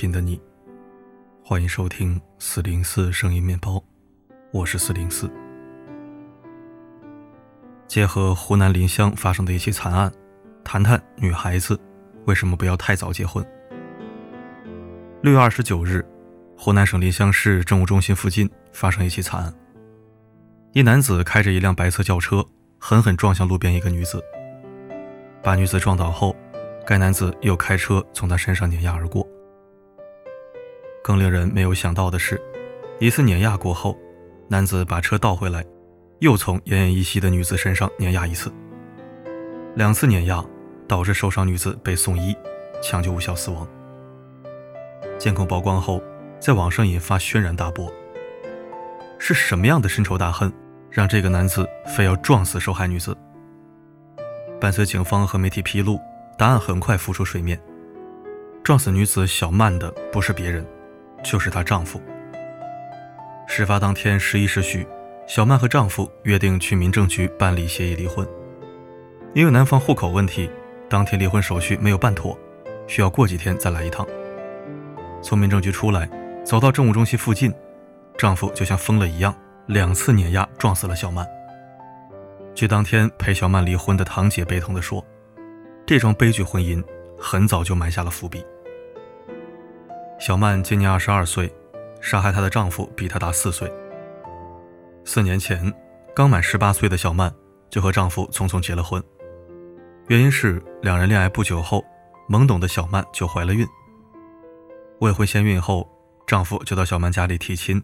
品的，你，欢迎收听四零四声音面包，我是四零四。结合湖南临湘发生的一起惨案，谈谈女孩子为什么不要太早结婚。六月二十九日，湖南省临湘市政务中心附近发生一起惨案，一男子开着一辆白色轿车，狠狠撞向路边一个女子，把女子撞倒后。该男子又开车从他身上碾压而过。更令人没有想到的是，一次碾压过后，男子把车倒回来，又从奄奄一息的女子身上碾压一次。两次碾压导致受伤女子被送医，抢救无效死亡。监控曝光后，在网上引发轩然大波。是什么样的深仇大恨，让这个男子非要撞死受害女子？伴随警方和媒体披露。答案很快浮出水面，撞死女子小曼的不是别人，就是她丈夫。事发当天十一时许，小曼和丈夫约定去民政局办理协议离婚，因为男方户口问题，当天离婚手续没有办妥，需要过几天再来一趟。从民政局出来，走到政务中心附近，丈夫就像疯了一样，两次碾压撞死了小曼。据当天陪小曼离婚的堂姐悲痛地说。这桩悲剧婚姻很早就埋下了伏笔。小曼今年二十二岁，杀害她的丈夫比她大四岁。四年前，刚满十八岁的小曼就和丈夫匆匆结了婚，原因是两人恋爱不久后，懵懂的小曼就怀了孕。未婚先孕后，丈夫就到小曼家里提亲，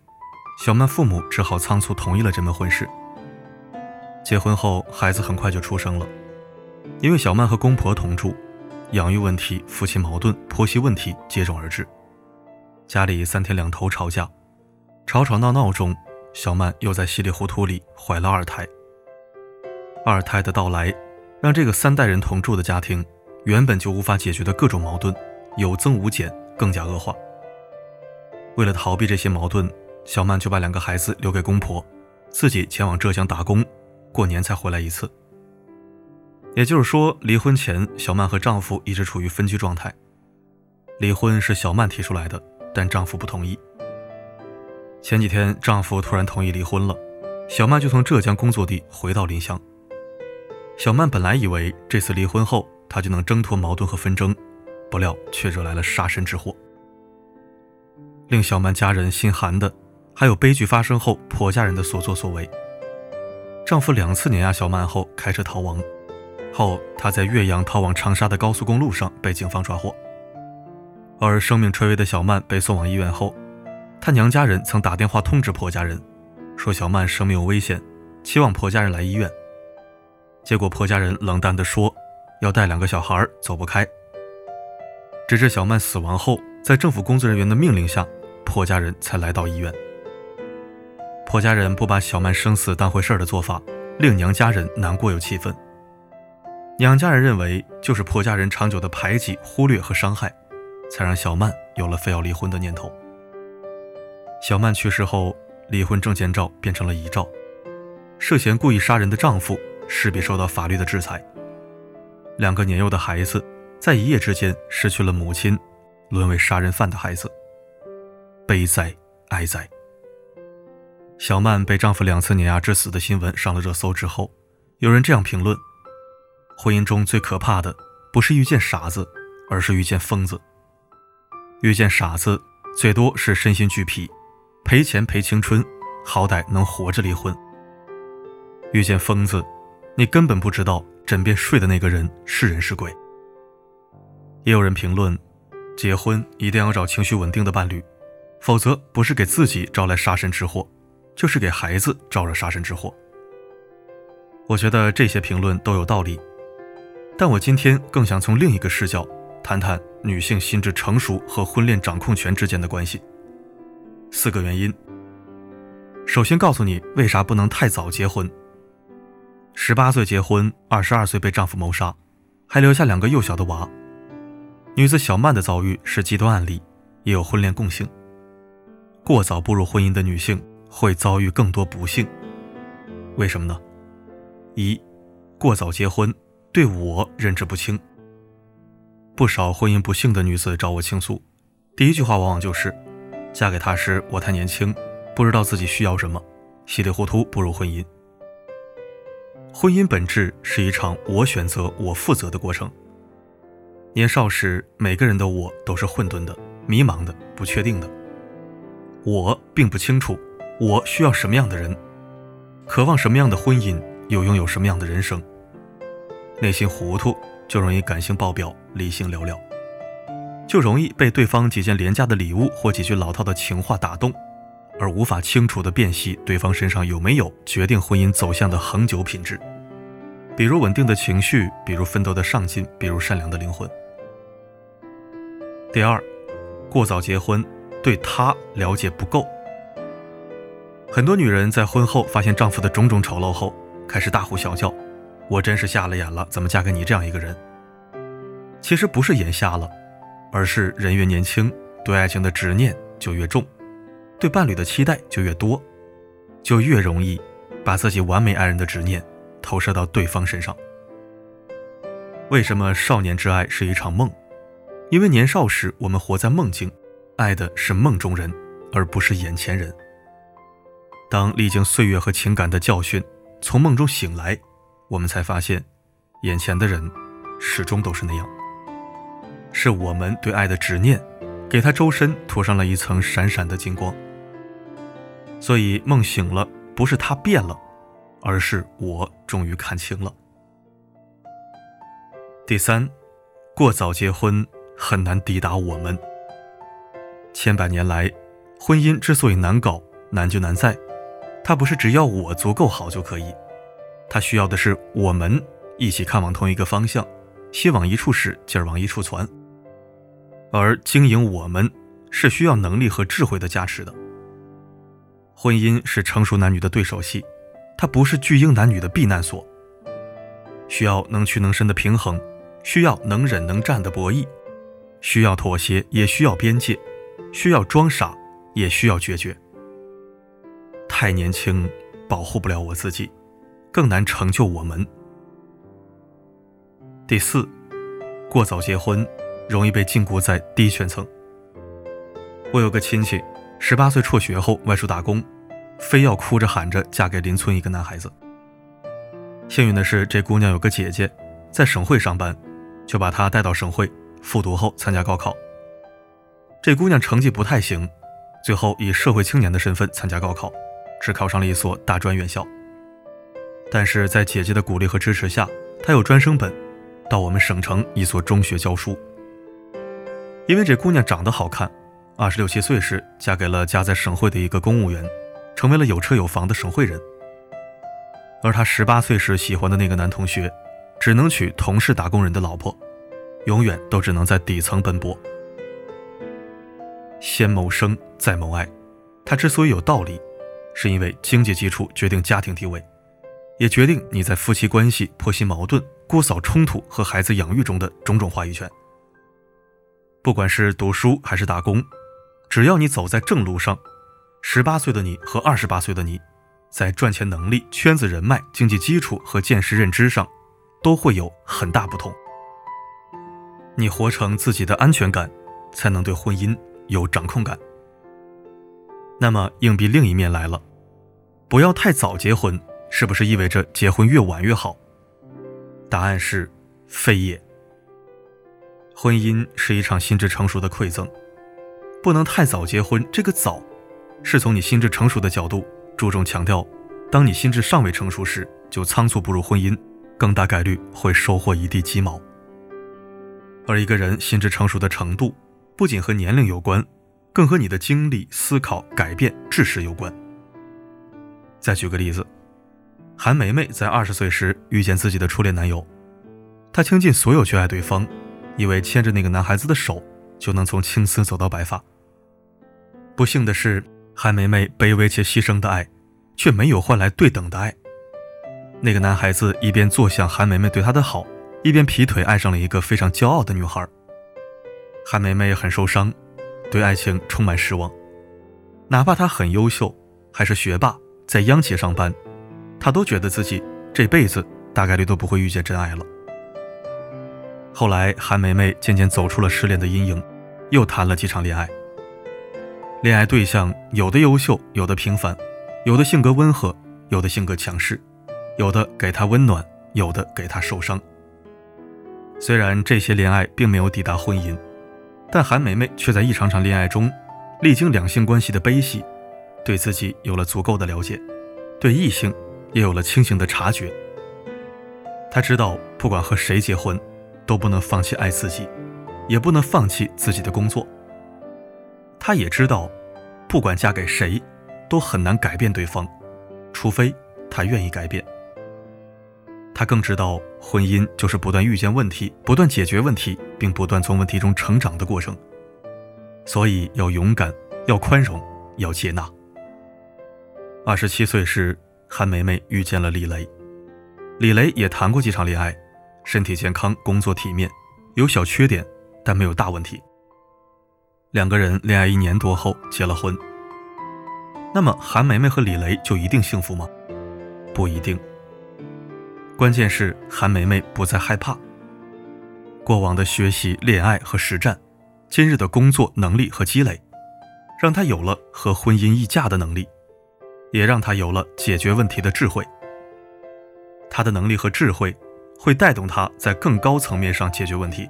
小曼父母只好仓促同意了这门婚事。结婚后，孩子很快就出生了。因为小曼和公婆同住，养育问题、夫妻矛盾、婆媳问题接踵而至，家里三天两头吵架，吵吵闹闹中，小曼又在稀里糊涂里怀了二胎。二胎的到来，让这个三代人同住的家庭原本就无法解决的各种矛盾有增无减，更加恶化。为了逃避这些矛盾，小曼就把两个孩子留给公婆，自己前往浙江打工，过年才回来一次。也就是说，离婚前，小曼和丈夫一直处于分居状态。离婚是小曼提出来的，但丈夫不同意。前几天，丈夫突然同意离婚了，小曼就从浙江工作地回到临湘。小曼本来以为这次离婚后，她就能挣脱矛盾和纷争，不料却惹来了杀身之祸。令小曼家人心寒的，还有悲剧发生后婆家人的所作所为。丈夫两次碾压小曼后，开车逃亡。后，她在岳阳逃往长沙的高速公路上被警方抓获。而生命垂危的小曼被送往医院后，她娘家人曾打电话通知婆家人，说小曼生命有危险，期望婆家人来医院。结果婆家人冷淡地说，要带两个小孩走不开。直至小曼死亡后，在政府工作人员的命令下，婆家人才来到医院。婆家人不把小曼生死当回事的做法，令娘家人难过又气愤。娘家人认为，就是婆家人长久的排挤、忽略和伤害，才让小曼有了非要离婚的念头。小曼去世后，离婚证件照变成了遗照，涉嫌故意杀人的丈夫势必受到法律的制裁。两个年幼的孩子在一夜之间失去了母亲，沦为杀人犯的孩子，悲哉哀哉！小曼被丈夫两次碾压致死的新闻上了热搜之后，有人这样评论。婚姻中最可怕的，不是遇见傻子，而是遇见疯子。遇见傻子，最多是身心俱疲，赔钱赔青春，好歹能活着离婚。遇见疯子，你根本不知道枕边睡的那个人是人是鬼。也有人评论，结婚一定要找情绪稳定的伴侣，否则不是给自己招来杀身之祸，就是给孩子招惹杀身之祸。我觉得这些评论都有道理。但我今天更想从另一个视角谈谈女性心智成熟和婚恋掌控权之间的关系。四个原因。首先告诉你为啥不能太早结婚。十八岁结婚，二十二岁被丈夫谋杀，还留下两个幼小的娃。女子小曼的遭遇是极端案例，也有婚恋共性。过早步入婚姻的女性会遭遇更多不幸。为什么呢？一，过早结婚。对我认知不清。不少婚姻不幸的女子找我倾诉，第一句话往往就是：“嫁给他时我太年轻，不知道自己需要什么，稀里糊涂步入婚姻。”婚姻本质是一场我选择我负责的过程。年少时，每个人的我都是混沌的、迷茫的、不确定的。我并不清楚我需要什么样的人，渴望什么样的婚姻，又拥有什么样的人生。内心糊涂，就容易感性爆表，理性聊聊，就容易被对方几件廉价的礼物或几句老套的情话打动，而无法清楚地辨析对方身上有没有决定婚姻走向的恒久品质，比如稳定的情绪，比如奋斗的上进，比如善良的灵魂。第二，过早结婚，对他了解不够。很多女人在婚后发现丈夫的种种丑陋后，开始大呼小叫：“我真是瞎了眼了，怎么嫁给你这样一个人？”其实不是眼瞎了，而是人越年轻，对爱情的执念就越重，对伴侣的期待就越多，就越容易把自己完美爱人的执念投射到对方身上。为什么少年之爱是一场梦？因为年少时我们活在梦境，爱的是梦中人，而不是眼前人。当历经岁月和情感的教训，从梦中醒来，我们才发现，眼前的人始终都是那样。是我们对爱的执念，给他周身涂上了一层闪闪的金光。所以梦醒了，不是他变了，而是我终于看清了。第三，过早结婚。很难抵达我们。千百年来，婚姻之所以难搞，难就难在，它不是只要我足够好就可以，它需要的是我们一起看往同一个方向，心往一处使，劲往一处传。而经营我们，是需要能力和智慧的加持的。婚姻是成熟男女的对手戏，它不是巨婴男女的避难所，需要能屈能伸的平衡，需要能忍能战的博弈。需要妥协，也需要边界；需要装傻，也需要决绝。太年轻，保护不了我自己，更难成就我们。第四，过早结婚，容易被禁锢在低圈层。我有个亲戚，十八岁辍学后外出打工，非要哭着喊着嫁给邻村一个男孩子。幸运的是，这姑娘有个姐姐，在省会上班，就把她带到省会。复读后参加高考，这姑娘成绩不太行，最后以社会青年的身份参加高考，只考上了一所大专院校。但是在姐姐的鼓励和支持下，她有专升本，到我们省城一所中学教书。因为这姑娘长得好看，二十六七岁时嫁给了家在省会的一个公务员，成为了有车有房的省会人。而她十八岁时喜欢的那个男同学，只能娶同是打工人的老婆。永远都只能在底层奔波。先谋生，再谋爱。它之所以有道理，是因为经济基础决定家庭地位，也决定你在夫妻关系、婆媳矛盾、姑嫂冲突和孩子养育中的种种话语权。不管是读书还是打工，只要你走在正路上，十八岁的你和二十八岁的你，在赚钱能力、圈子人脉、经济基础和见识认知上，都会有很大不同。你活成自己的安全感，才能对婚姻有掌控感。那么硬币另一面来了，不要太早结婚，是不是意味着结婚越晚越好？答案是非也。婚姻是一场心智成熟的馈赠，不能太早结婚。这个早，是从你心智成熟的角度注重强调，当你心智尚未成熟时，就仓促步入婚姻，更大概率会收获一地鸡毛。而一个人心智成熟的程度，不仅和年龄有关，更和你的经历、思考、改变、知识有关。再举个例子，韩梅梅在二十岁时遇见自己的初恋男友，她倾尽所有去爱对方，以为牵着那个男孩子的手就能从青丝走到白发。不幸的是，韩梅梅卑微且牺牲的爱，却没有换来对等的爱。那个男孩子一边坐享韩梅梅对他的好。一边劈腿爱上了一个非常骄傲的女孩，韩梅梅很受伤，对爱情充满失望。哪怕她很优秀，还是学霸，在央企上班，她都觉得自己这辈子大概率都不会遇见真爱了。后来，韩梅梅渐渐走出了失恋的阴影，又谈了几场恋爱。恋爱对象有的优秀，有的平凡，有的性格温和，有的性格强势，有的给她温暖，有的给她受伤。虽然这些恋爱并没有抵达婚姻，但韩梅梅却在一场场恋爱中，历经两性关系的悲喜，对自己有了足够的了解，对异性也有了清醒的察觉。她知道，不管和谁结婚。都不能放弃爱自己，也不能放弃自己的工作。她也知道，不管嫁给谁，都很难改变对方，除非她愿意改变。她更知道，婚姻就是不断遇见问题，不断解决问题，并不断从问题中成长的过程。所以要勇敢，要宽容，要接纳。二十七岁时，韩梅梅遇见了李雷，李雷也谈过几场恋爱。身体健康，工作体面，有小缺点，但没有大问题。两个人恋爱一年多后结了婚。那么韩梅梅和李雷就一定幸福吗？不一定。关键是韩梅梅不再害怕。过往的学习、恋爱和实战，今日的工作能力和积累，让她有了和婚姻议价的能力，也让她有了解决问题的智慧。她的能力和智慧。会带动他在更高层面上解决问题，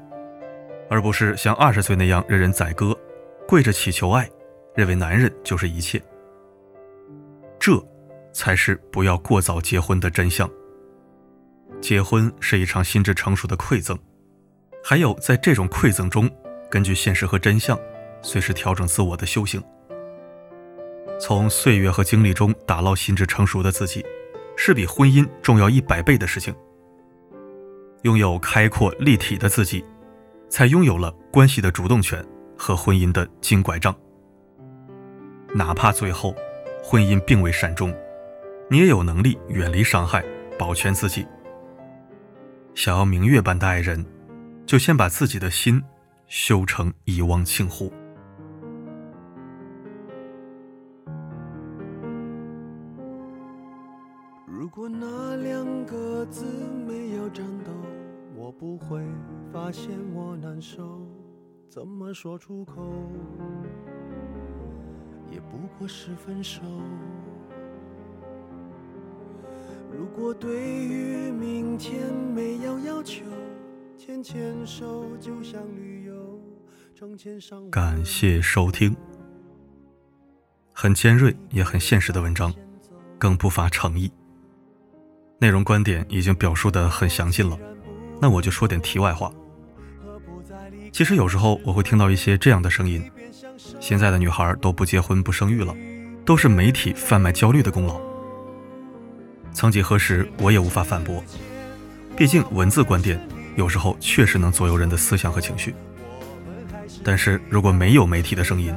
而不是像二十岁那样任人宰割，跪着祈求爱，认为男人就是一切。这，才是不要过早结婚的真相。结婚是一场心智成熟的馈赠，还有在这种馈赠中，根据现实和真相，随时调整自我的修行。从岁月和经历中打捞心智成熟的自己，是比婚姻重要一百倍的事情。拥有开阔立体的自己，才拥有了关系的主动权和婚姻的金拐杖。哪怕最后婚姻并未善终，你也有能力远离伤害，保全自己。想要明月般的爱人，就先把自己的心修成一汪清湖。么说出口，也不过是分手。如果对于明天没有要求，牵牵手就像旅游，成千上感谢收听，很尖锐也很现实的文章，更不乏诚意。内容观点已经表述的很详尽了。那我就说点题外话。其实有时候我会听到一些这样的声音：现在的女孩都不结婚不生育了，都是媒体贩卖焦虑的功劳。曾几何时，我也无法反驳，毕竟文字观点有时候确实能左右人的思想和情绪。但是如果没有媒体的声音，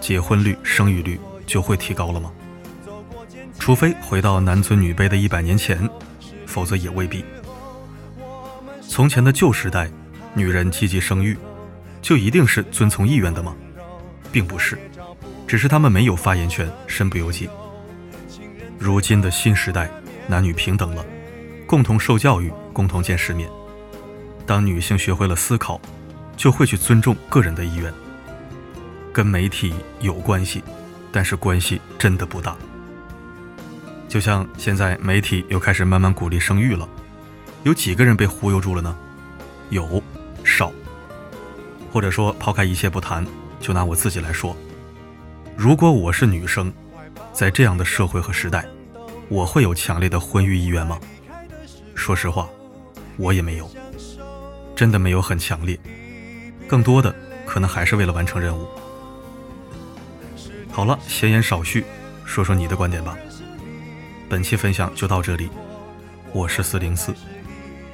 结婚率、生育率就会提高了吗？除非回到男尊女卑的一百年前，否则也未必。从前的旧时代，女人积极生育，就一定是遵从意愿的吗？并不是，只是她们没有发言权，身不由己。如今的新时代，男女平等了，共同受教育，共同见世面。当女性学会了思考，就会去尊重个人的意愿。跟媒体有关系，但是关系真的不大。就像现在媒体又开始慢慢鼓励生育了。有几个人被忽悠住了呢？有，或者说，抛开一切不谈，就拿我自己来说，如果我是女生，在这样的社会和时代，我会有强烈的婚育意愿吗？说实话，我也没有，真的没有很强烈。更多的可能还是为了完成任务。好了，闲言少叙，说说你的观点吧。本期分享就到这里，我是四零四。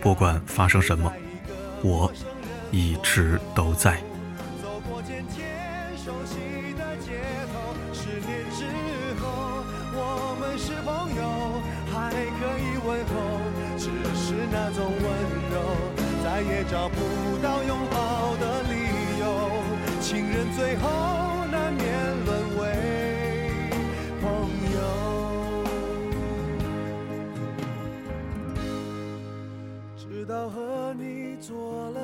不管发生什么，我一直都在。走过渐渐熟悉的街头，十年之后，我们是朋友，还可以问候，只是那种温柔，再也找不到拥抱的理由。情人最后难免沦为朋友。直到和你做了，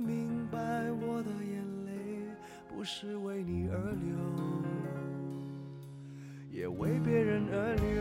明白我的眼泪不是为你而流，也为别人而流。